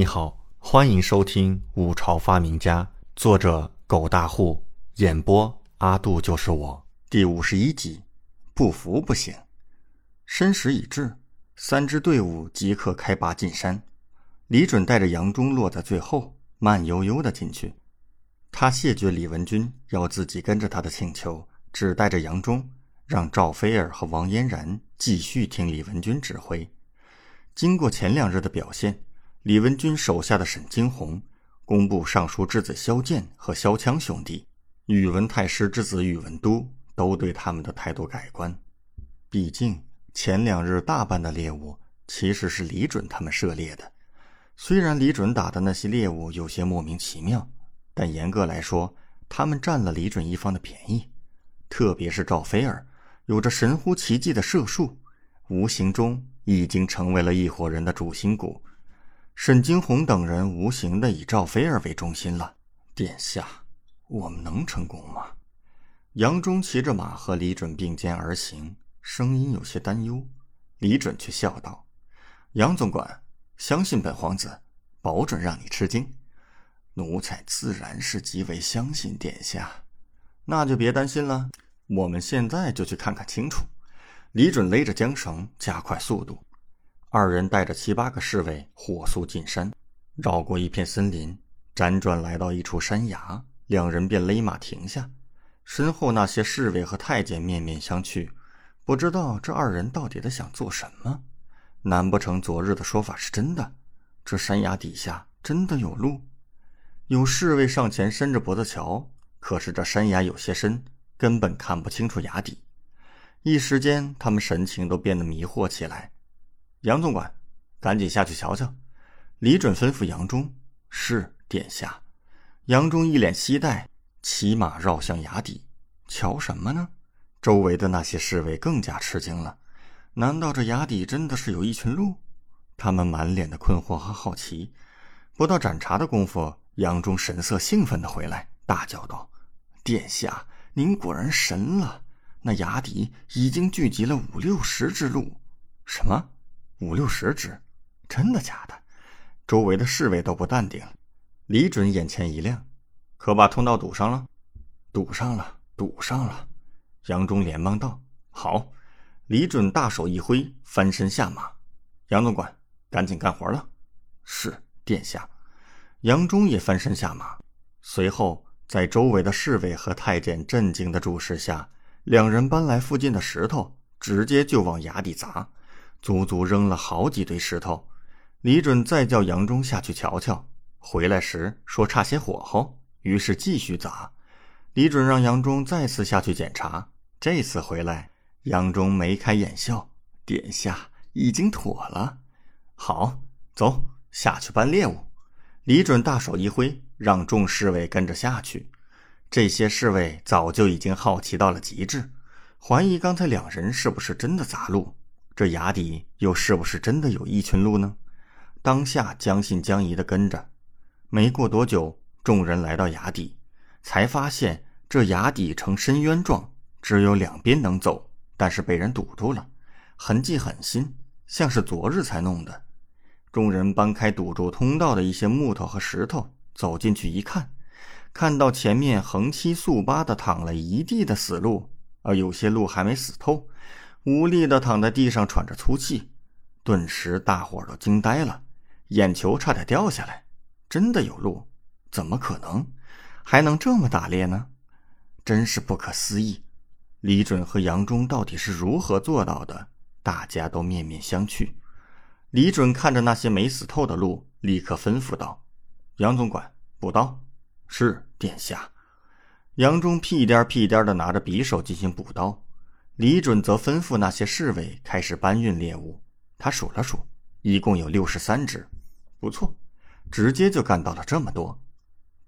你好，欢迎收听《五朝发明家》，作者狗大户，演播阿杜就是我，第五十一集。不服不行。申时已至，三支队伍即刻开拔进山。李准带着杨忠落在最后，慢悠悠的进去。他谢绝李文军要自己跟着他的请求，只带着杨忠，让赵飞儿和王嫣然继续听李文军指挥。经过前两日的表现。李文军手下的沈惊鸿、工部尚书之子萧剑和萧枪兄弟，宇文太师之子宇文都，都对他们的态度改观。毕竟前两日大半的猎物其实是李准他们涉猎的。虽然李准打的那些猎物有些莫名其妙，但严格来说，他们占了李准一方的便宜。特别是赵飞儿，有着神乎其技的射术，无形中已经成为了一伙人的主心骨。沈惊鸿等人无形的以赵飞儿为中心了。殿下，我们能成功吗？杨忠骑着马和李准并肩而行，声音有些担忧。李准却笑道：“杨总管，相信本皇子，保准让你吃惊。奴才自然是极为相信殿下。那就别担心了，我们现在就去看看清楚。”李准勒着缰绳，加快速度。二人带着七八个侍卫火速进山，绕过一片森林，辗转来到一处山崖，两人便勒马停下。身后那些侍卫和太监面面相觑，不知道这二人到底在想做什么。难不成昨日的说法是真的？这山崖底下真的有路？有侍卫上前伸着脖子瞧，可是这山崖有些深，根本看不清楚崖底。一时间，他们神情都变得迷惑起来。杨总管，赶紧下去瞧瞧。李准吩咐杨忠：“是殿下。”杨忠一脸期待，骑马绕向崖底，瞧什么呢？周围的那些侍卫更加吃惊了。难道这崖底真的是有一群鹿？他们满脸的困惑和好奇。不到盏茶的功夫，杨忠神色兴奋的回来，大叫道：“殿下，您果然神了！那崖底已经聚集了五六十只鹿。什么？”五六十只，真的假的？周围的侍卫都不淡定。李准眼前一亮，可把通道堵上了？堵上了，堵上了。杨忠连忙道：“好。”李准大手一挥，翻身下马。杨总管，赶紧干活了。是，殿下。杨忠也翻身下马。随后，在周围的侍卫和太监震惊的注视下，两人搬来附近的石头，直接就往崖底砸。足足扔了好几堆石头，李准再叫杨忠下去瞧瞧。回来时说差些火候，于是继续砸。李准让杨忠再次下去检查。这次回来，杨忠眉开眼笑：“殿下已经妥了。”好，走下去搬猎物。李准大手一挥，让众侍卫跟着下去。这些侍卫早就已经好奇到了极致，怀疑刚才两人是不是真的砸路。这崖底又是不是真的有一群鹿呢？当下将信将疑的跟着。没过多久，众人来到崖底，才发现这崖底呈深渊状，只有两边能走，但是被人堵住了，痕迹很新，像是昨日才弄的。众人搬开堵住通道的一些木头和石头，走进去一看，看到前面横七竖八的躺了一地的死鹿，而有些鹿还没死透。无力的躺在地上喘着粗气，顿时大伙儿都惊呆了，眼球差点掉下来。真的有鹿？怎么可能？还能这么打猎呢？真是不可思议！李准和杨忠到底是如何做到的？大家都面面相觑。李准看着那些没死透的鹿，立刻吩咐道：“杨总管，补刀。”是殿下。杨忠屁颠屁颠的拿着匕首进行补刀。李准则吩咐那些侍卫开始搬运猎物。他数了数，一共有六十三只，不错，直接就干到了这么多。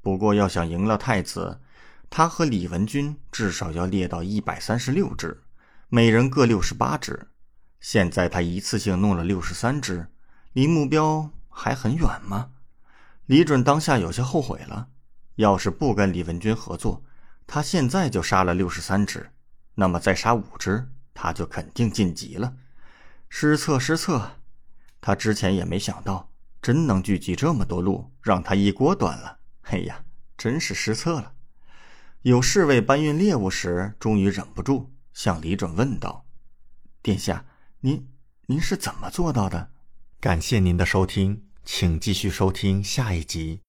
不过要想赢了太子，他和李文军至少要猎到一百三十六只，每人各六十八只。现在他一次性弄了六十三只，离目标还很远吗？李准当下有些后悔了。要是不跟李文军合作，他现在就杀了六十三只。那么再杀五只，他就肯定晋级了。失策失策，他之前也没想到真能聚集这么多鹿，让他一锅端了。哎呀，真是失策了。有侍卫搬运猎物时，终于忍不住向李准问道：“殿下，您您是怎么做到的？”感谢您的收听，请继续收听下一集。